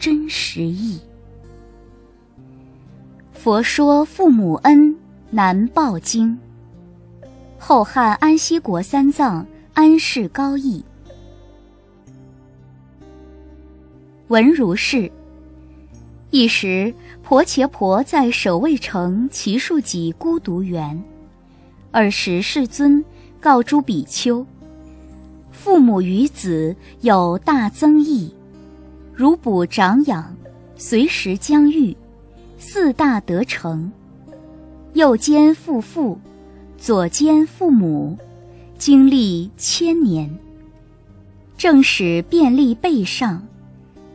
真实义。佛说父母恩难报经。后汉安息国三藏安世高义。闻如是。一时，婆伽婆在舍卫城祇树给孤独园。尔时世尊。告诸比丘：父母与子有大增益，如补长养，随时将育，四大得成。右肩父父，左肩父母，经历千年，正使便利背上。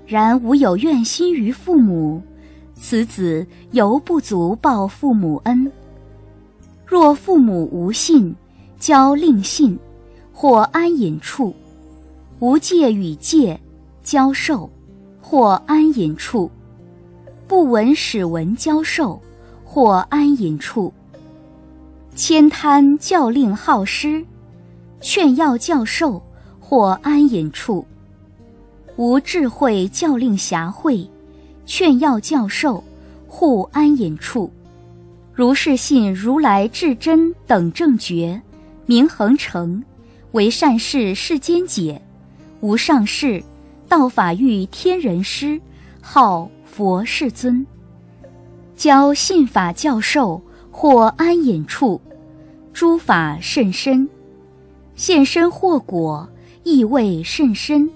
然无有怨心于父母，此子犹不足报父母恩。若父母无信。教令信，或安隐处；无戒与戒，教授，或安隐处；不闻使闻教授，或安隐处。千贪教令好施，劝要教授，或安隐处；无智慧教令侠慧，劝要教授，护安隐处。如是信如来至真等正觉。名恒成，为善事世间解，无上士，道法欲天人师，号佛世尊。教信法教授，或安隐处，诸法甚深，现身或果，意味甚深。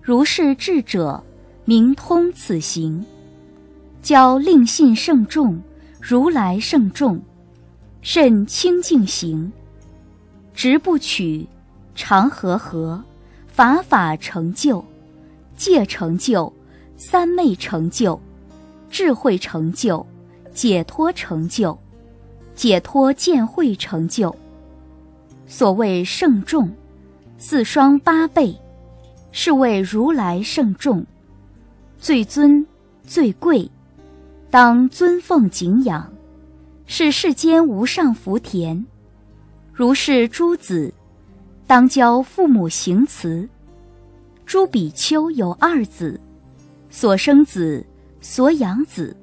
如是智者，明通此行。教令信圣众，如来圣众，甚清净行。直不取，常和合，法法成就，戒成就，三昧成就，智慧成就，解脱成就，解脱见慧成就。所谓圣众，四双八倍，是谓如来圣众，最尊最贵，当尊奉敬仰，是世间无上福田。如是诸子，当教父母行慈。诸比丘有二子，所生子，所养子，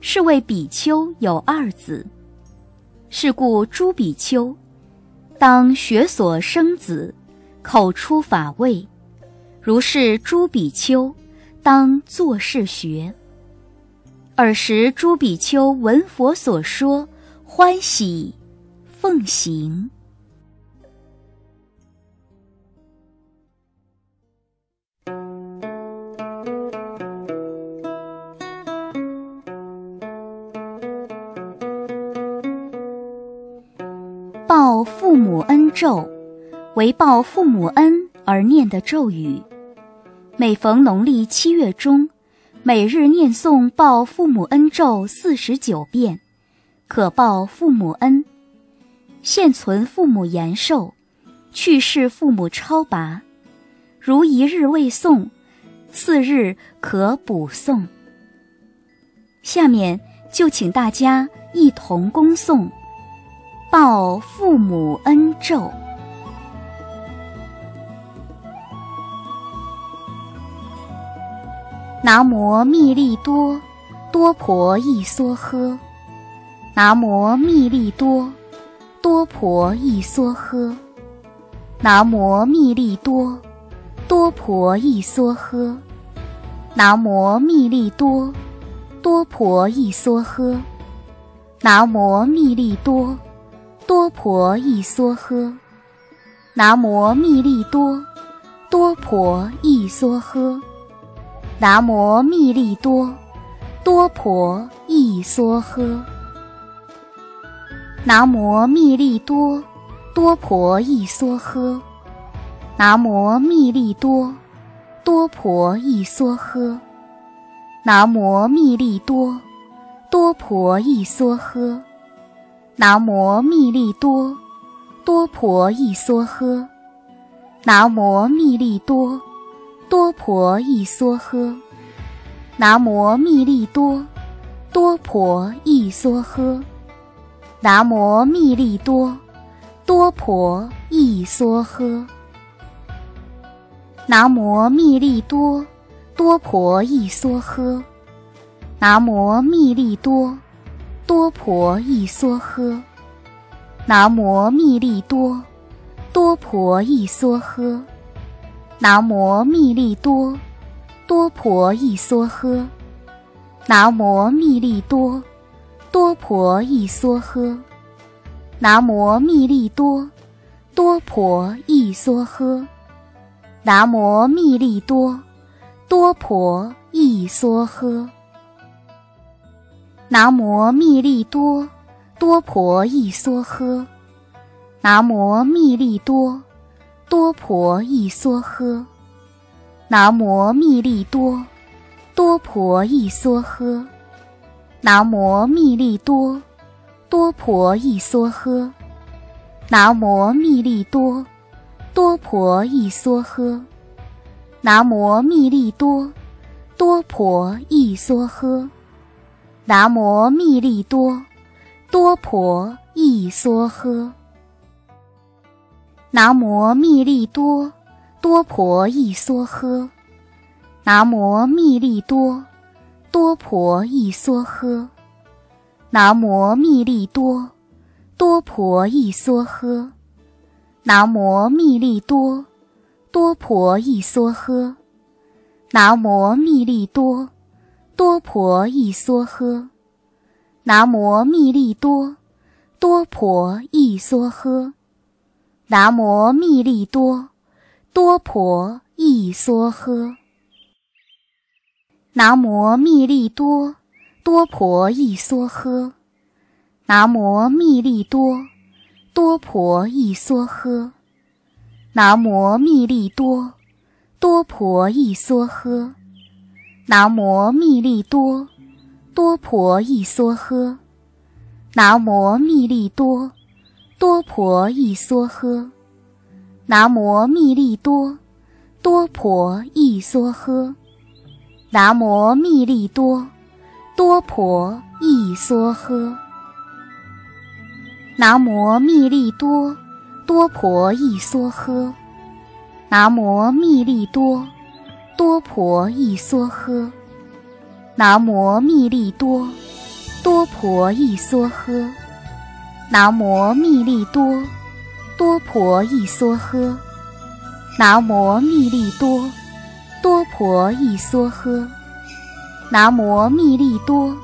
是谓比丘有二子。是故诸比丘，当学所生子，口出法味。如是诸比丘，当作是学。尔时诸比丘闻佛所说，欢喜。奉行。咒，为报父母恩而念的咒语。每逢农历七月中，每日念诵报父母恩咒四十九遍，可报父母恩。现存父母延寿，去世父母超拔。如一日未诵，次日可补诵。下面就请大家一同恭诵《报父母恩咒》。南无密利多多婆益梭诃。南无密利多。多婆益梭诃，南无密利多，多婆益梭诃，南无密利多，多婆益梭诃，南无密利多，多婆一梭诃，南无密利多，多婆一梭诃，南无密利多，多婆一梭诃。南无密利多，多婆一梭诃。南无密利多，多婆一梭诃。南无密栗多多婆一梭诃。南无密栗多多婆益梭诃。南无密栗多多婆益梭诃。南无密栗多多婆益梭诃。南无密栗多多婆益梭诃。南无密栗多多婆益梭诃。南无密栗多多婆一梭诃。南无密栗多多婆一梭诃。南无密栗多多婆一梭诃。南无密栗多多婆一梭诃。南无密栗多多婆一梭诃。南无密栗多多婆一梭诃。南无密栗多多婆益梭诃。南无密栗多多婆益梭诃。南无密栗多多婆益梭诃。南无密栗多多婆益梭诃。南无密栗多。多婆益梭诃，南无密栗多，多婆益梭诃，南无密栗多，多婆益梭诃，南无密栗多，多婆益梭诃，南无密栗多，多婆益梭诃，南无密栗多，多婆益梭诃。南无密栗多，多婆益梭诃。南无密栗多，多婆一梭诃。南无密力多，多婆一梭诃。南无密力多，多婆一梭诃。南无密力多，多婆一梭诃。南无密力多。多婆一梭诃，南无密力多，多婆一梭诃，南无密栗多，多婆益梭诃，南无密栗多，多婆益梭诃，南无密栗多，多婆益梭诃，南无密栗多，多婆益梭诃。南无密栗多多婆益梭诃。南无密栗多多婆一梭诃。南无密栗多多婆一梭诃。南无密栗多多婆一梭诃。南无密栗多多婆一梭诃。南无密栗多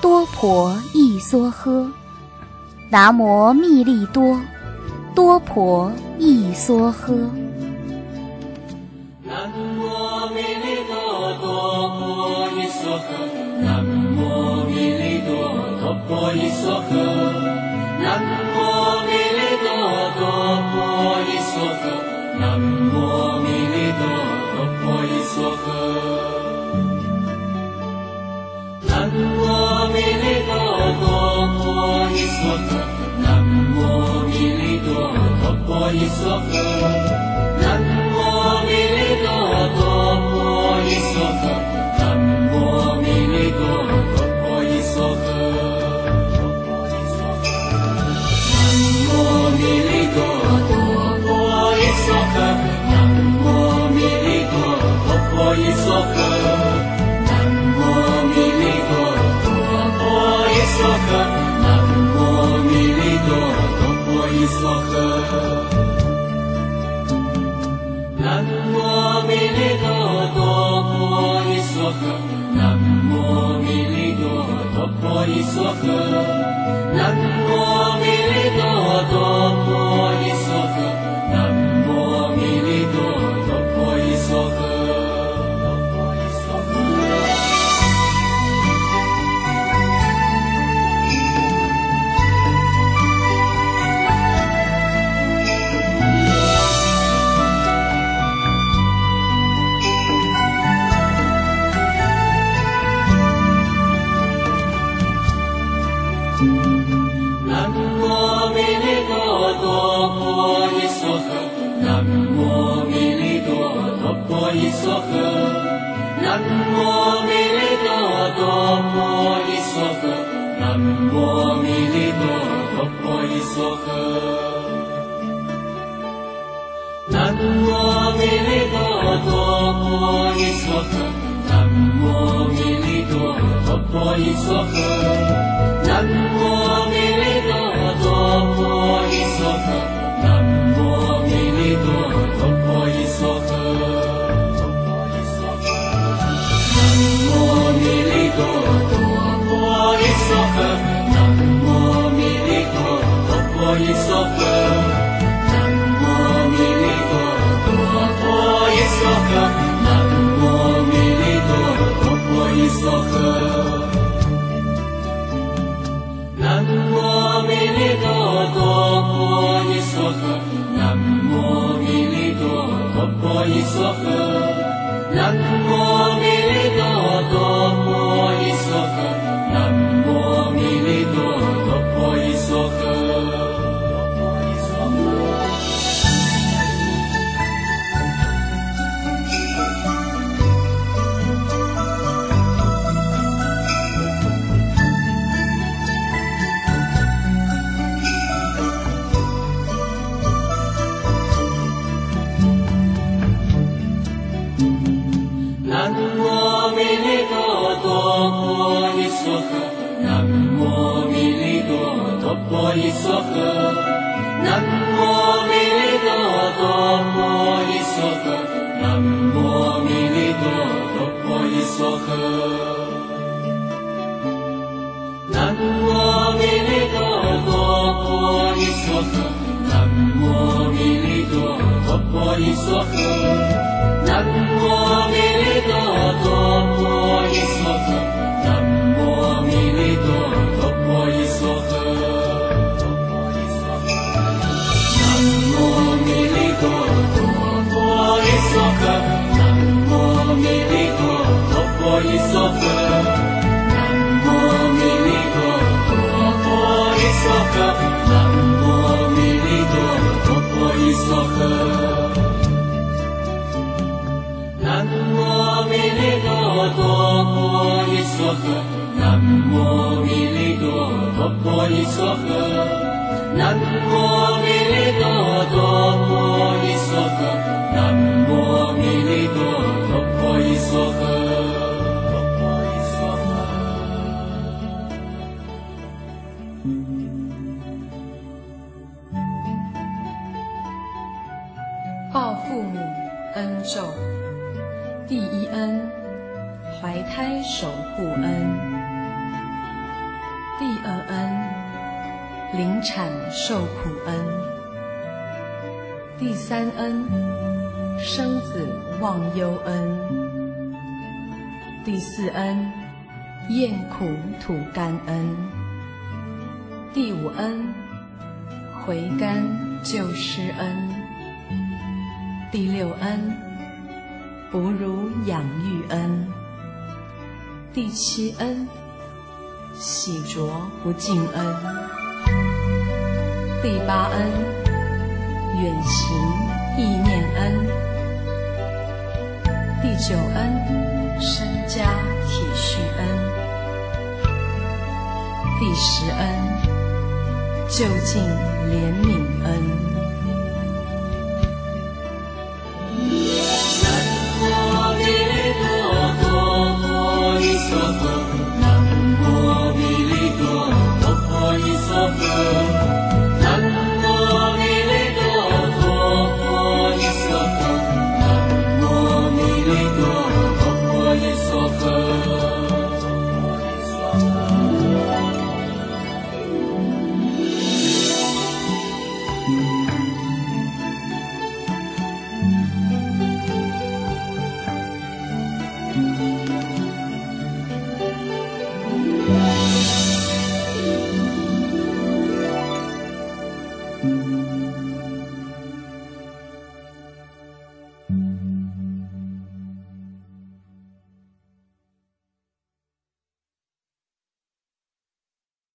多婆一梭诃。南无密栗多多婆一梭诃。Nam mô Ni Lê Đô Phật Bồ Tát Sư 南无密栗多哆婆夷娑诃，南无密栗多哆婆，南无密栗多哆婆伊娑诃。婆依娑诃，南无弥利多哆婆依娑诃，南无弥利多哆婆依娑诃，南无弥利多哆婆依娑诃。南无弥利多哆婆依娑诃，南无弥利多哆婆依娑诃，南无密栗多哆婆曳娑诃哆婆依娑诃，南无弥利多哆婆依娑诃，南无弥利多哆婆依娑诃，南无弥利多哆婆依娑诃，南无弥利多哆婆依娑诃，南无弥利多哆婆依娑诃。南无弥利多哆婆依娑诃，南无弥利多哆婆依娑诃，父母恩重。第一恩，怀胎守护恩；第二恩，临产受苦恩；第三恩，生子忘忧恩；第四恩，厌苦吐甘恩；第五恩，回甘救失恩；第六恩。哺乳养育恩，第七恩，洗濯不尽恩，第八恩，远行意念恩，第九恩，身家体恤恩，第十恩，就近怜悯恩。